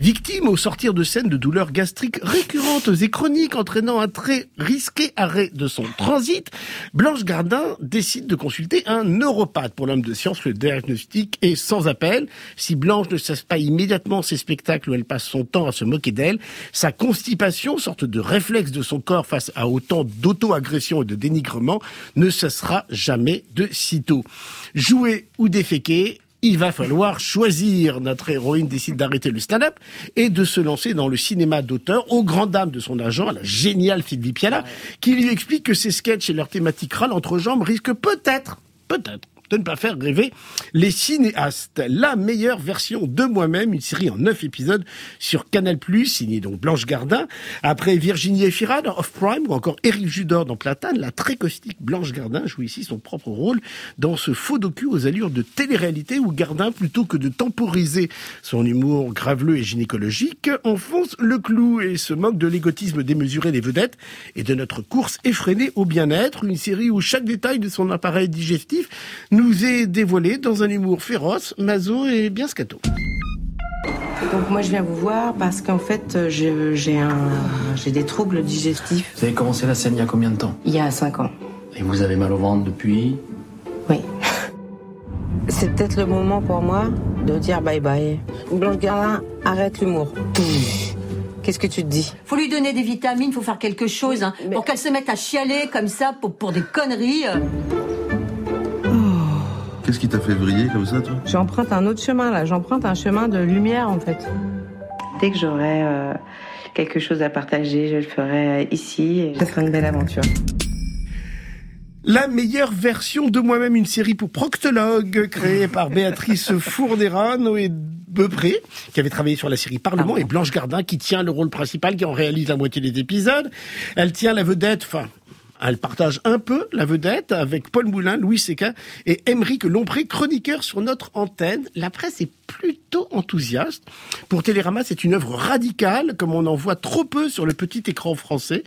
Victime au sortir de scène de douleurs gastriques récurrentes et chroniques entraînant un très risqué arrêt de son transit, Blanche Gardin décide de consulter un neuropathe. Pour l'homme de science, le diagnostic est sans appel. Si Blanche ne cesse pas immédiatement ses spectacles où elle passe son temps à se moquer d'elle, sa constipation, sorte de réflexe de son corps face à autant d'auto-agression et de dénigrement, ne cessera jamais de sitôt. Jouer ou déféquer, il va falloir choisir. Notre héroïne décide d'arrêter le stand-up et de se lancer dans le cinéma d'auteur aux grandes dames de son agent, la géniale Sylvie Piala, qui lui explique que ses sketchs et leurs thématiques râles entre jambes risquent peut-être, peut-être, de ne pas faire rêver les cinéastes. La meilleure version de moi-même, une série en neuf épisodes sur Canal+, signée donc Blanche Gardin. Après Virginie Efira dans Off Prime ou encore Éric Judor dans Platane, la très caustique Blanche Gardin joue ici son propre rôle dans ce faux docu aux allures de télé-réalité où Gardin, plutôt que de temporiser son humour graveleux et gynécologique, enfonce le clou et se moque de l'égotisme démesuré des vedettes et de notre course effrénée au bien-être. Une série où chaque détail de son appareil digestif nous est dévoilé dans un humour féroce, maso et bien scato. Donc moi je viens vous voir parce qu'en fait j'ai un j'ai des troubles digestifs. Vous avez commencé la scène il y a combien de temps? Il y a 5 ans. Et vous avez mal au ventre depuis? Oui. C'est peut-être le moment pour moi de dire bye bye. Blanche Gardin, arrête l'humour. Qu'est-ce que tu te dis? Faut lui donner des vitamines, faut faire quelque chose hein, pour qu'elle se mette à chialer comme ça pour, pour des conneries. Qu'est-ce qui t'a fait vriller comme ça, toi J'emprunte un autre chemin là, j'emprunte un chemin de lumière en fait. Dès que j'aurai euh, quelque chose à partager, je le ferai ici et ce sera une belle aventure. La meilleure version de moi-même, une série pour proctologue créée par Béatrice Fournera, Noé Beupré, qui avait travaillé sur la série Parlement, et Blanche Gardin, qui tient le rôle principal, qui en réalise la moitié des épisodes. Elle tient la vedette, enfin, elle partage un peu la vedette avec Paul Moulin, Louis Seca et Émeric Lompré, chroniqueur sur notre antenne. La presse est plutôt enthousiaste. Pour Télérama, c'est une œuvre radicale, comme on en voit trop peu sur le petit écran français.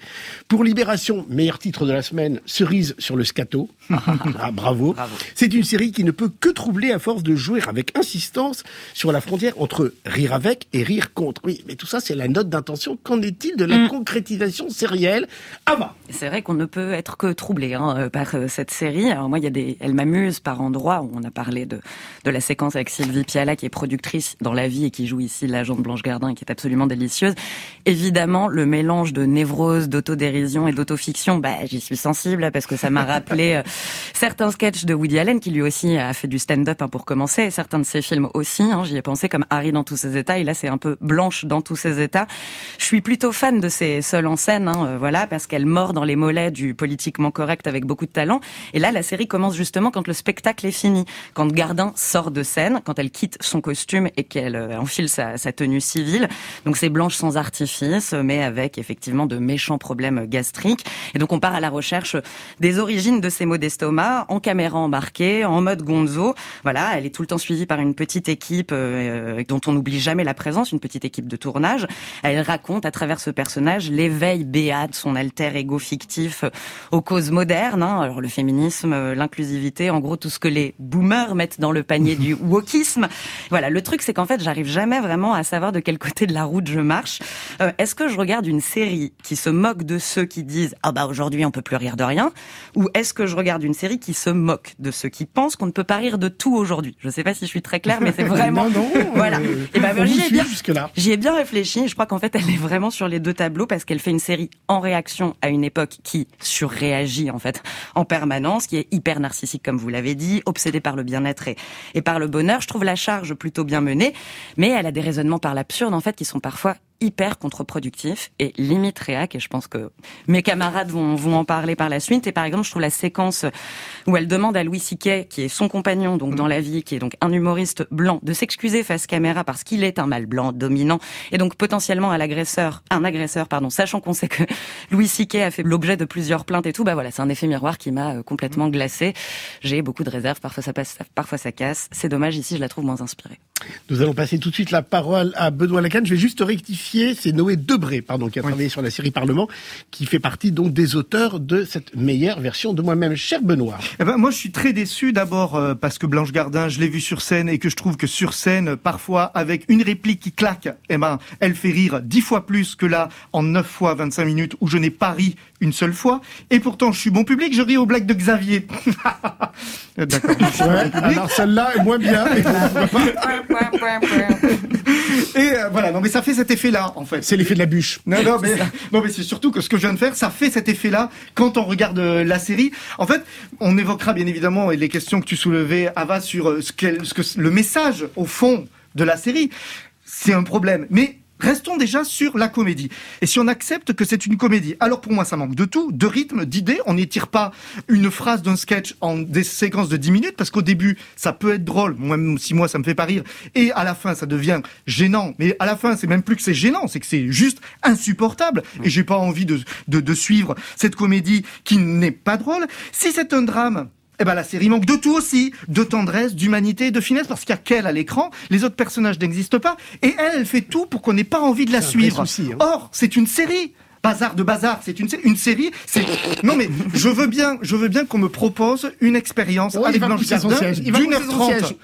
Pour Libération, meilleur titre de la semaine, Cerise sur le scato. ah, bravo. Bravo. C'est une série qui ne peut que troubler à force de jouer avec insistance sur la frontière entre rire avec et rire contre. Oui, mais tout ça, c'est la note d'intention. Qu'en est-il de la Mm. concrétisation sérielle? Ava C'est vrai qu'on ne peut être que troublé hein, euh, par euh, cette série. Alors moi, il y a des, elle m'amuse par endroits on a parlé de de la séquence avec Sylvie Piala qui est productrice dans La Vie et qui joue ici l'agent de Blanche Gardin qui est absolument délicieuse. Évidemment, le mélange de névrose, d'autodérision et d'autofiction, bah j'y suis sensible parce que ça m'a rappelé euh, certains sketchs de Woody Allen qui lui aussi a fait du stand-up hein, pour commencer, et certains de ses films aussi. hein, J'y ai pensé comme Harry dans tous ses états. Et là, c'est un peu Blanche dans tous ses états. Je suis plutôt fan de ces seuls en scène, voilà, parce qu'elle mord dans les mollets du politiquement correct avec beaucoup de talent. Et là, la série commence justement quand le spectacle est fini, quand Gardin sort de scène, quand elle quitte son costume et qu'elle euh, enfile sa, tenue civile. Donc c'est Blanche sans artifice, mais avec effectivement de méchants problèmes gastriques. Et donc on part à la recherche des origines de ces maux d'estomac, en caméra embarquée, en mode gonzo. Voilà, elle est tout le temps suivie par une petite équipe euh, dont on n'oublie jamais la présence, une petite équipe de tournage. Elle raconte à travers ce personnage l'éveil béat son alter ego fictif aux causes modernes. hein. Alors le féminisme, euh, l'inclusivité, en gros tout ce que les boomers mettent dans le panier du wokisme. Voilà, le truc c'est qu'en fait j'arrive jamais vraiment à savoir de quel côté de la route je marche. Euh, Est-ce que je regarde une série qui se moque de ceux qui disent ah bah aujourd'hui on peut plus rire de rien, ou est-ce que je regarde une série qui se moque de ceux qui pensent qu'on ne peut pas rire de tout aujourd'hui? Je sais pas si je suis très claire, mais c'est vraiment Non, non, voilà. euh, Et ben vous j'y ai bien. J'y ai bien réfléchi. Je crois qu'en fait, elle est vraiment sur les deux tableaux parce qu'elle fait une série en réaction à une époque qui surréagit en fait en permanence, qui est hyper narcissique comme vous l'avez dit, obsédée par le bien-être et, et par le bonheur. Je trouve la charge plutôt bien menée, mais elle a des raisonnements par l'absurde en fait qui sont parfois hyper contre-productifs et limite réac et je pense que mes camarades vont, vont en parler par la suite. Et par exemple je trouve la séquence où elle demande à Louis Siquet qui est son compagnon donc dans la vie qui est donc un humoriste blanc de s'excuser face caméra parce qu'il est un mâle blanc dominant et donc potentiellement à l'agresseur un agresseur pardon sachant qu'on sait que Louis Siquet a fait l'objet de plusieurs plaintes et tout bah voilà c'est un effet miroir qui m'a euh, complètement glacé. J'ai beaucoup de réserves parfois ça passe parfois ça casse. C'est dommage ici je la trouve moins inspirée Nous allons passer tout de suite la parole à Benoît Lacan. Je vais juste rectifier, c'est Noé Debré, pardon, qui a travaillé sur la série Parlement, qui fait partie donc des auteurs de cette meilleure version de moi-même. Cher Benoît. Eh ben, moi, je suis très déçu d'abord euh, parce que Blanche Gardin, je l'ai vue sur scène et que je trouve que sur scène, parfois, avec une réplique qui claque, eh ben, elle fait rire dix fois plus que là, en neuf fois 25 minutes, où je n'ai pas ri une seule fois. Et pourtant, je suis bon public, je ris aux blagues de Xavier. D'accord. Ouais, alors celle-là est moins bien. Et euh, voilà, non mais ça fait cet effet-là en fait. C'est l'effet de la bûche. Non, non, mais, non, mais c'est surtout que ce que je viens de faire, ça fait cet effet-là quand on regarde euh, la série. En fait, on évoquera bien évidemment les questions que tu soulevais, Ava, sur euh, ce, qu'elle- ce que le message au fond de la série. C'est un problème. Mais Restons déjà sur la comédie. Et si on accepte que c'est une comédie, alors pour moi ça manque de tout, de rythme, d'idées. On n'étire pas une phrase d'un sketch en des séquences de 10 minutes parce qu'au début ça peut être drôle, même si moi ça me fait pas rire, et à la fin ça devient gênant. Mais à la fin c'est même plus que c'est gênant, c'est que c'est juste insupportable. Et j'ai pas envie de, de, de suivre cette comédie qui n'est pas drôle. Si c'est un drame, eh ben la série manque de tout aussi, de tendresse, d'humanité, de finesse, parce qu'il y a qu'elle à l'écran, les autres personnages n'existent pas, et elle, elle fait tout pour qu'on n'ait pas envie de la suivre. souci, hein. Or, c'est une série. Bazar de bazar, c'est une, une série. C'est non mais je veux bien, je veux bien qu'on me propose une expérience il avec Blanche Gardin d'une heure trente.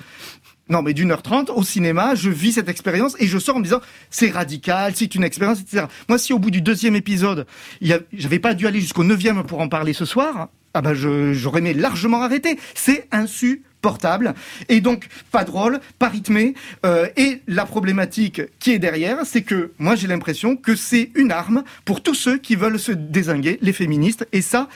Non, mais d'une heure trente au cinéma, je vis cette expérience et je sors en me disant c'est radical, c'est une expérience, etc. Moi, si au bout du deuxième épisode, j'avais pas dû aller jusqu'au neuvième pour en parler ce soir, ah je- j'aurais aimé largement arrêter. C'est insupportable et donc pas drôle, pas rythmé. euh, et la problématique qui est derrière, c'est que moi j'ai l'impression que c'est une arme pour tous ceux qui veulent se désinguer, les féministes. Et ça,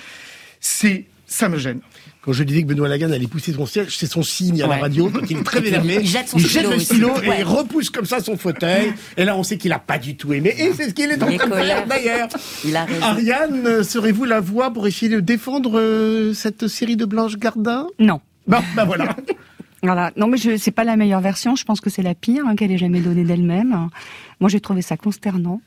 c'est ça me gêne. Quand je disais que Benoît Lagan allait pousser son siège, c'est son signe à la radio, quand il est très énervé. Il jette son stylo le aussi. stylo et Ouais. il repousse comme ça son fauteuil. Et là, on sait qu'il a pas du tout aimé. Et c'est ce qu'il est en Il train de faire d'ailleurs. Il a raison. Ariane, serez-vous la voix pour essayer de défendre euh, cette série de Blanche Gardin? Non. Bon, ben voilà. Voilà. Non, mais je, c'est pas la meilleure version. Je pense que c'est la pire hein, qu'elle ait jamais donnée d'elle-même. Moi, j'ai trouvé ça consternant.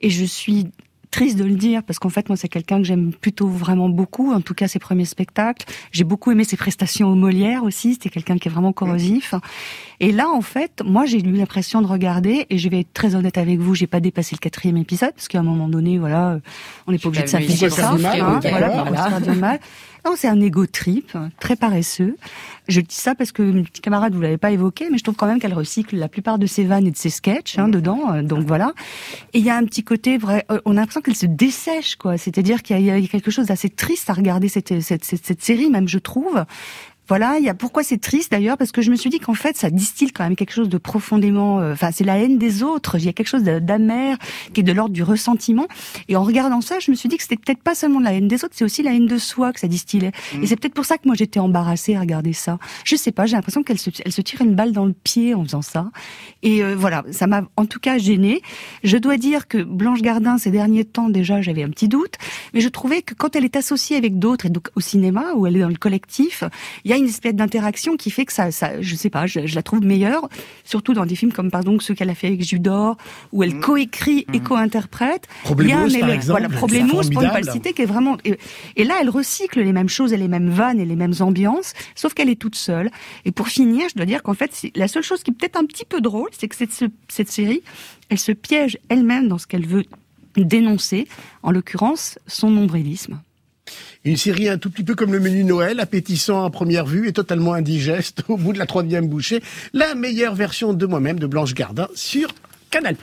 Et je suis triste de le dire parce qu'en fait, moi, c'est quelqu'un que j'aime plutôt vraiment beaucoup. En tout cas, ses premiers spectacles. J'ai beaucoup aimé ses prestations au Molière aussi. C'était quelqu'un qui est vraiment corrosif. Et là, en fait, moi, j'ai eu l'impression de regarder, et je vais être très honnête avec vous, j'ai pas dépassé le quatrième épisode, parce qu'à un moment donné, voilà, on n'est pas obligé de s'afficher ça. mal, hein, voilà, mal. Non, c'est un égo trip, très paresseux. Je dis ça parce que mes petits camarades, vous l'avez pas évoqué, mais je trouve quand même qu'elle recycle la plupart de ses vannes et de ses sketchs hein, dedans. euh, Donc voilà. Et il y a un petit côté vrai. euh, On a l'impression qu'elle se dessèche, quoi. C'est-à-dire qu'il y, a- quelque chose d'assez triste à regarder cette, cette, cette série, même je trouve. Voilà, il y a pourquoi c'est triste d'ailleurs parce que je me suis dit qu'en fait ça distille quand même quelque chose de profondément euh, enfin c'est la haine des autres, il y a quelque chose d'amer qui est de l'ordre du ressentiment et en regardant ça, je me suis dit que c'était peut-être pas seulement de la haine des autres, c'est aussi la haine de soi que ça distillait. Et c'est peut-être pour ça que moi j'étais embarrassée à regarder ça. Je sais pas, j'ai l'impression qu'elle se elle se tire une balle dans le pied en faisant ça. Et euh, voilà, ça m'a en tout cas gênée. Je dois dire que Blanche Gardin ces derniers temps déjà, j'avais un petit doute, mais je trouvais que quand elle est associée avec d'autres et donc au cinéma où elle est dans le collectif, il y a une espèce d'interaction qui fait que ça, ça je sais pas, je, je la trouve meilleure, surtout dans des films comme pardon ceux qu'elle a fait avec Judor, où elle coécrit et co-interprète. Il y a un Problemos, par élément- exemple, voilà, c'est Problemos, pour ne pas le citer, qui est vraiment. Et, et là, elle recycle les mêmes choses et les mêmes vannes et les mêmes ambiances, sauf qu'elle est toute seule. Et pour finir, je dois dire qu'en fait, la seule chose qui est peut-être un petit peu drôle, c'est que cette, cette série, elle se piège elle-même dans ce qu'elle veut dénoncer, en l'occurrence, son nombrilisme. Une série un tout petit peu comme le menu Noël, appétissant à première vue et totalement indigeste au bout de la troisième bouchée. La meilleure version de moi-même de Blanche Gardin sur Canal+.